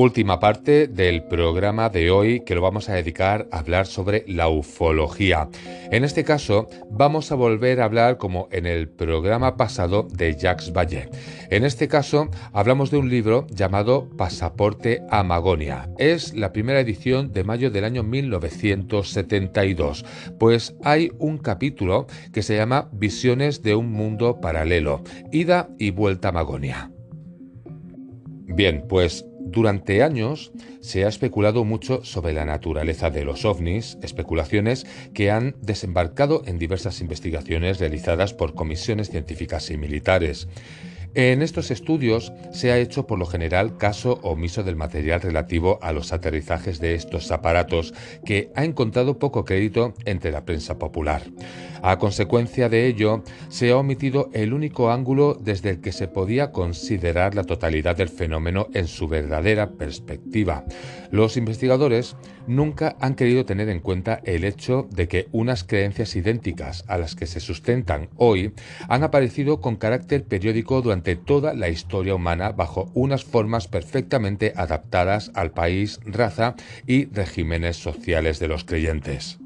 Última parte del programa de hoy que lo vamos a dedicar a hablar sobre la ufología. En este caso vamos a volver a hablar como en el programa pasado de Jacques Vallée. En este caso hablamos de un libro llamado Pasaporte a Magonia. Es la primera edición de mayo del año 1972. Pues hay un capítulo que se llama Visiones de un mundo paralelo, ida y vuelta a Magonia. Bien, pues durante años se ha especulado mucho sobre la naturaleza de los ovnis, especulaciones que han desembarcado en diversas investigaciones realizadas por comisiones científicas y militares. En estos estudios se ha hecho por lo general caso omiso del material relativo a los aterrizajes de estos aparatos, que ha encontrado poco crédito entre la prensa popular. A consecuencia de ello, se ha omitido el único ángulo desde el que se podía considerar la totalidad del fenómeno en su verdadera perspectiva. Los investigadores nunca han querido tener en cuenta el hecho de que unas creencias idénticas a las que se sustentan hoy han aparecido con carácter periódico durante toda la historia humana bajo unas formas perfectamente adaptadas al país, raza y regímenes sociales de los creyentes.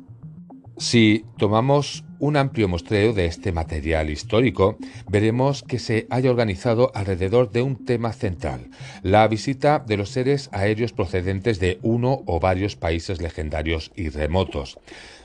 Si tomamos un amplio muestreo de este material histórico, veremos que se haya organizado alrededor de un tema central, la visita de los seres aéreos procedentes de uno o varios países legendarios y remotos.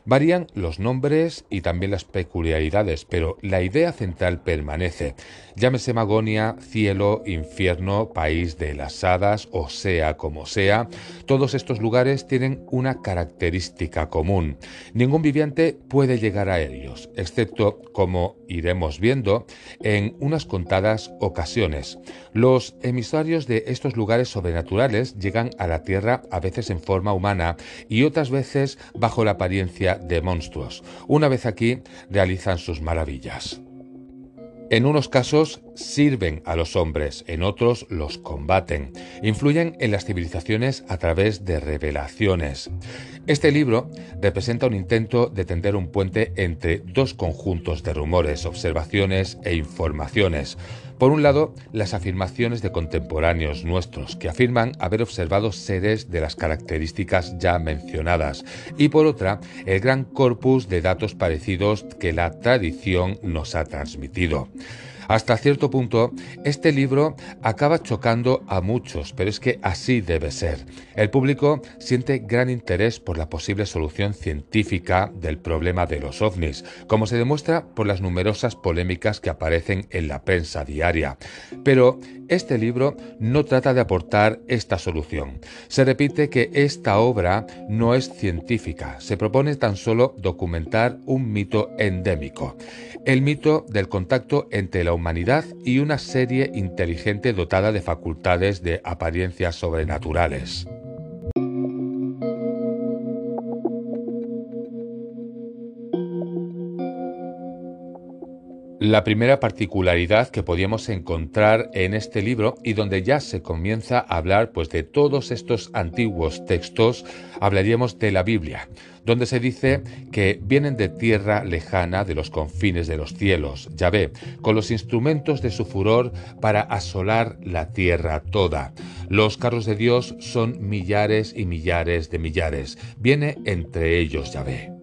Varían los nombres y también las peculiaridades, pero la idea central permanece. Llámese Magonia, cielo, infierno, país de las hadas o sea como sea, todos estos lugares tienen una característica común. Ningún viviente puede llegar a ellos, excepto, como iremos viendo, en unas contadas ocasiones. Los emisarios de estos lugares sobrenaturales llegan a la Tierra a veces en forma humana y otras veces bajo la apariencia de monstruos. Una vez aquí, realizan sus maravillas. En unos casos sirven a los hombres, en otros los combaten. Influyen en las civilizaciones a través de revelaciones. Este libro representa un intento de tender un puente entre dos conjuntos de rumores, observaciones e informaciones. Por un lado, las afirmaciones de contemporáneos nuestros que afirman haber observado seres de las características ya mencionadas y por otra, el gran corpus de datos parecidos que la tradición nos ha transmitido. Hasta cierto punto, este libro acaba chocando a muchos, pero es que así debe ser. El público siente gran interés por la posible solución científica del problema de los ovnis, como se demuestra por las numerosas polémicas que aparecen en la prensa diaria. Pero este libro no trata de aportar esta solución. Se repite que esta obra no es científica, se propone tan solo documentar un mito endémico, el mito del contacto entre la humanidad y una serie inteligente dotada de facultades de apariencias sobrenaturales. La primera particularidad que podíamos encontrar en este libro y donde ya se comienza a hablar pues de todos estos antiguos textos, hablaríamos de la Biblia, donde se dice que vienen de tierra lejana de los confines de los cielos, ya ve, con los instrumentos de su furor para asolar la tierra toda. Los carros de Dios son millares y millares de millares. Viene entre ellos Yahvé.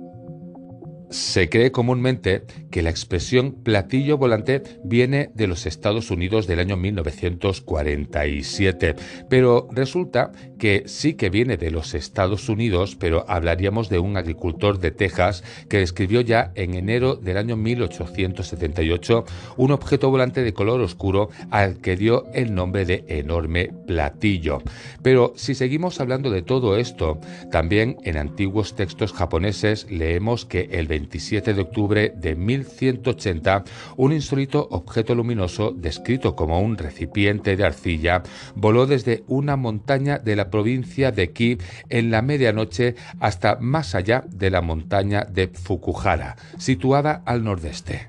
Se cree comúnmente que la expresión platillo volante viene de los Estados Unidos del año 1947, pero resulta que sí que viene de los Estados Unidos, pero hablaríamos de un agricultor de Texas que describió ya en enero del año 1878 un objeto volante de color oscuro al que dio el nombre de enorme platillo. Pero si seguimos hablando de todo esto, también en antiguos textos japoneses leemos que el 27 de octubre de 1180, un insólito objeto luminoso descrito como un recipiente de arcilla voló desde una montaña de la provincia de Ki en la medianoche hasta más allá de la montaña de Fukuhara, situada al nordeste.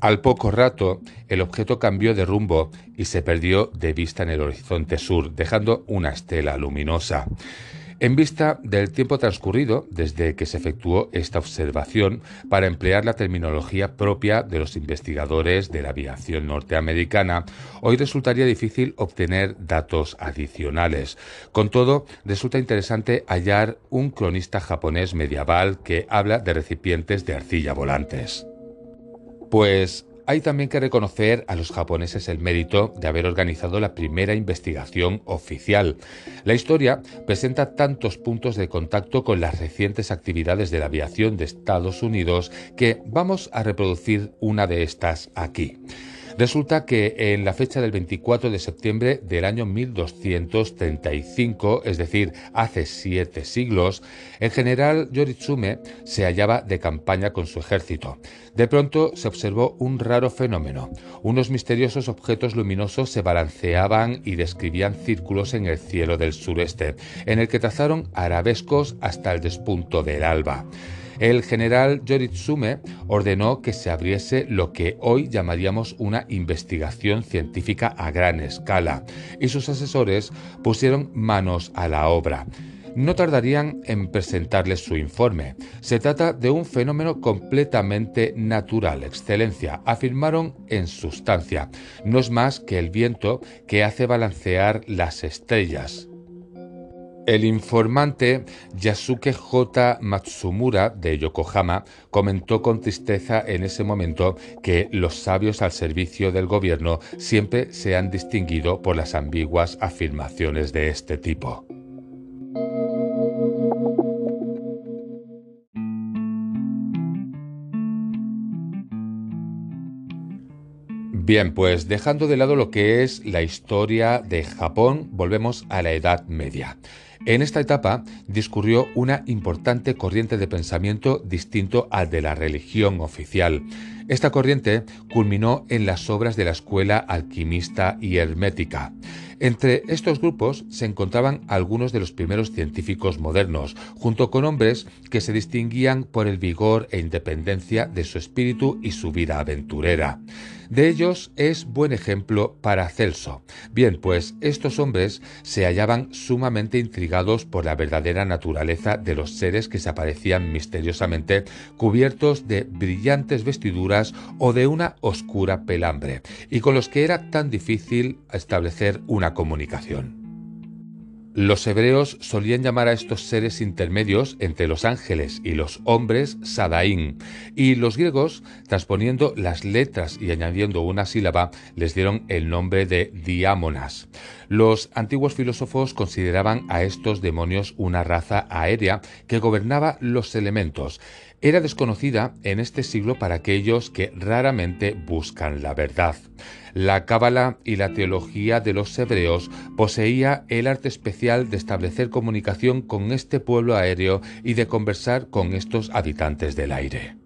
Al poco rato, el objeto cambió de rumbo y se perdió de vista en el horizonte sur, dejando una estela luminosa. En vista del tiempo transcurrido desde que se efectuó esta observación para emplear la terminología propia de los investigadores de la aviación norteamericana, hoy resultaría difícil obtener datos adicionales. Con todo, resulta interesante hallar un cronista japonés medieval que habla de recipientes de arcilla volantes. Pues hay también que reconocer a los japoneses el mérito de haber organizado la primera investigación oficial. La historia presenta tantos puntos de contacto con las recientes actividades de la aviación de Estados Unidos que vamos a reproducir una de estas aquí. Resulta que en la fecha del 24 de septiembre del año 1235, es decir, hace siete siglos, el general Yoritsume se hallaba de campaña con su ejército. De pronto se observó un raro fenómeno. Unos misteriosos objetos luminosos se balanceaban y describían círculos en el cielo del sureste, en el que trazaron arabescos hasta el despunto del alba. El general Yoritsume ordenó que se abriese lo que hoy llamaríamos una investigación científica a gran escala, y sus asesores pusieron manos a la obra no tardarían en presentarles su informe. Se trata de un fenómeno completamente natural, excelencia, afirmaron en sustancia. No es más que el viento que hace balancear las estrellas. El informante Yasuke J. Matsumura de Yokohama comentó con tristeza en ese momento que los sabios al servicio del gobierno siempre se han distinguido por las ambiguas afirmaciones de este tipo. Bien, pues dejando de lado lo que es la historia de Japón, volvemos a la Edad Media. En esta etapa discurrió una importante corriente de pensamiento distinto al de la religión oficial. Esta corriente culminó en las obras de la escuela alquimista y hermética. Entre estos grupos se encontraban algunos de los primeros científicos modernos, junto con hombres que se distinguían por el vigor e independencia de su espíritu y su vida aventurera. De ellos es buen ejemplo Paracelso. Bien, pues estos hombres se hallaban sumamente intrigados por la verdadera naturaleza de los seres que se aparecían misteriosamente cubiertos de brillantes vestiduras o de una oscura pelambre, y con los que era tan difícil establecer una comunicación. Los hebreos solían llamar a estos seres intermedios entre los ángeles y los hombres Sadaín, y los griegos, transponiendo las letras y añadiendo una sílaba, les dieron el nombre de diámonas. Los antiguos filósofos consideraban a estos demonios una raza aérea que gobernaba los elementos. Era desconocida en este siglo para aquellos que raramente buscan la verdad. La cábala y la teología de los hebreos poseía el arte especial de establecer comunicación con este pueblo aéreo y de conversar con estos habitantes del aire.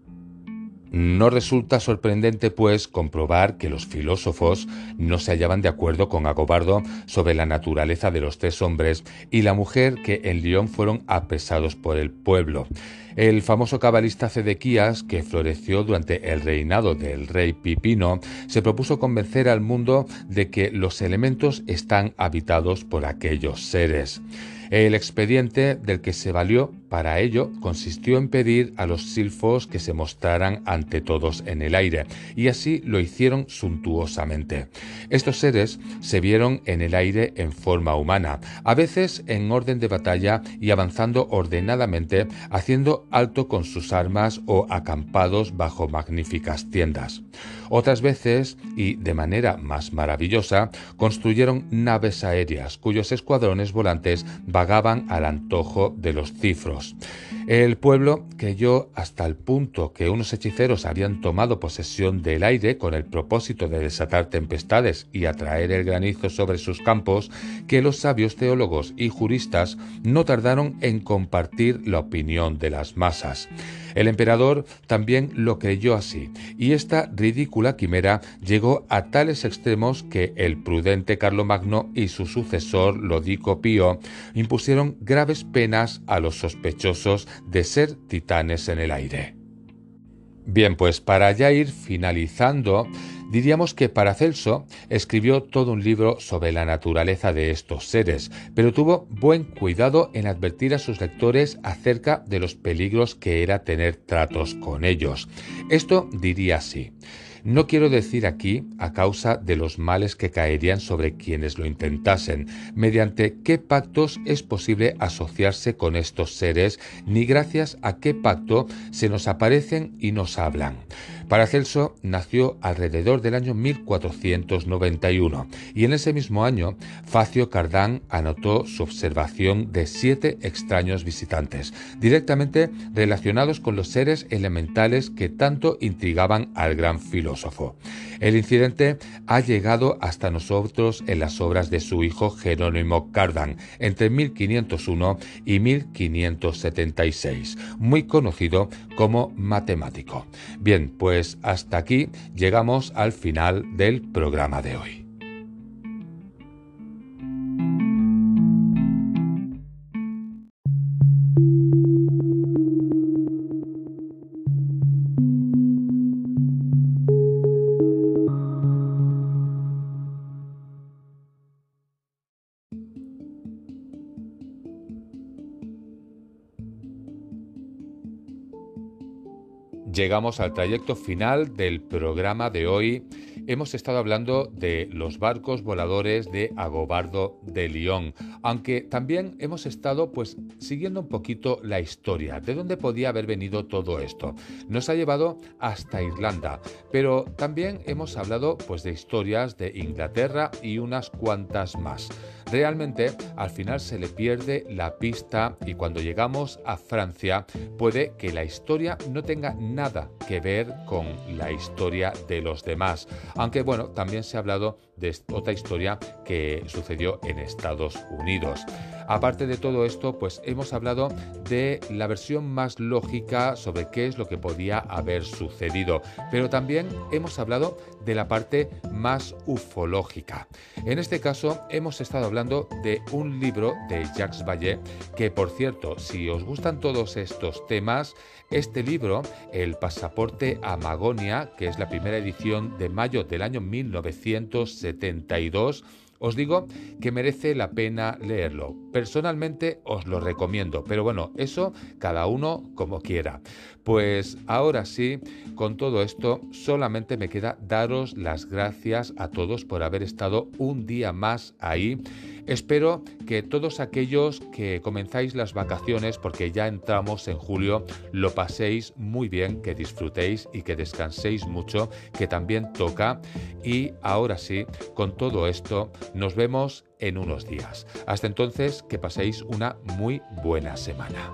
No resulta sorprendente, pues, comprobar que los filósofos no se hallaban de acuerdo con Agobardo sobre la naturaleza de los tres hombres y la mujer que en León fueron apresados por el pueblo. El famoso cabalista Cedequías, que floreció durante el reinado del rey Pipino, se propuso convencer al mundo de que los elementos están habitados por aquellos seres. El expediente del que se valió para ello consistió en pedir a los silfos que se mostraran ante todos en el aire, y así lo hicieron suntuosamente. Estos seres se vieron en el aire en forma humana, a veces en orden de batalla y avanzando ordenadamente, haciendo alto con sus armas o acampados bajo magníficas tiendas. Otras veces, y de manera más maravillosa, construyeron naves aéreas cuyos escuadrones volantes vagaban al antojo de los cifros. El pueblo creyó hasta el punto que unos hechiceros habían tomado posesión del aire con el propósito de desatar tempestades y atraer el granizo sobre sus campos, que los sabios teólogos y juristas no tardaron en compartir la opinión de las masas. El emperador también lo creyó así, y esta ridícula quimera llegó a tales extremos que el prudente Carlomagno y su sucesor Lodico Pío impusieron graves penas a los sospechosos de ser titanes en el aire. Bien, pues para ya ir finalizando, Diríamos que Paracelso escribió todo un libro sobre la naturaleza de estos seres, pero tuvo buen cuidado en advertir a sus lectores acerca de los peligros que era tener tratos con ellos. Esto diría así. No quiero decir aquí a causa de los males que caerían sobre quienes lo intentasen, mediante qué pactos es posible asociarse con estos seres, ni gracias a qué pacto se nos aparecen y nos hablan. Paracelso nació alrededor del año 1491 y en ese mismo año Facio Cardán anotó su observación de siete extraños visitantes, directamente relacionados con los seres elementales que tanto intrigaban al gran filósofo. El incidente ha llegado hasta nosotros en las obras de su hijo Jerónimo Cardán entre 1501 y 1576, muy conocido como matemático. Bien, pues hasta aquí llegamos al final del programa de hoy. Llegamos al trayecto final del programa de hoy. Hemos estado hablando de los barcos voladores de Agobardo de Lyon, aunque también hemos estado pues siguiendo un poquito la historia, de dónde podía haber venido todo esto. Nos ha llevado hasta Irlanda, pero también hemos hablado pues de historias de Inglaterra y unas cuantas más. Realmente al final se le pierde la pista y cuando llegamos a Francia puede que la historia no tenga nada que ver con la historia de los demás. Aunque bueno, también se ha hablado de otra historia que sucedió en Estados Unidos. Aparte de todo esto, pues hemos hablado de la versión más lógica sobre qué es lo que podía haber sucedido, pero también hemos hablado de la parte más ufológica. En este caso, hemos estado hablando de un libro de Jacques Vallée, que por cierto, si os gustan todos estos temas, este libro, El pasaporte a Magonia, que es la primera edición de mayo del año 1972, os digo que merece la pena leerlo. Personalmente os lo recomiendo, pero bueno, eso cada uno como quiera. Pues ahora sí, con todo esto, solamente me queda daros las gracias a todos por haber estado un día más ahí Espero que todos aquellos que comenzáis las vacaciones, porque ya entramos en julio, lo paséis muy bien, que disfrutéis y que descanséis mucho, que también toca. Y ahora sí, con todo esto, nos vemos en unos días. Hasta entonces, que paséis una muy buena semana.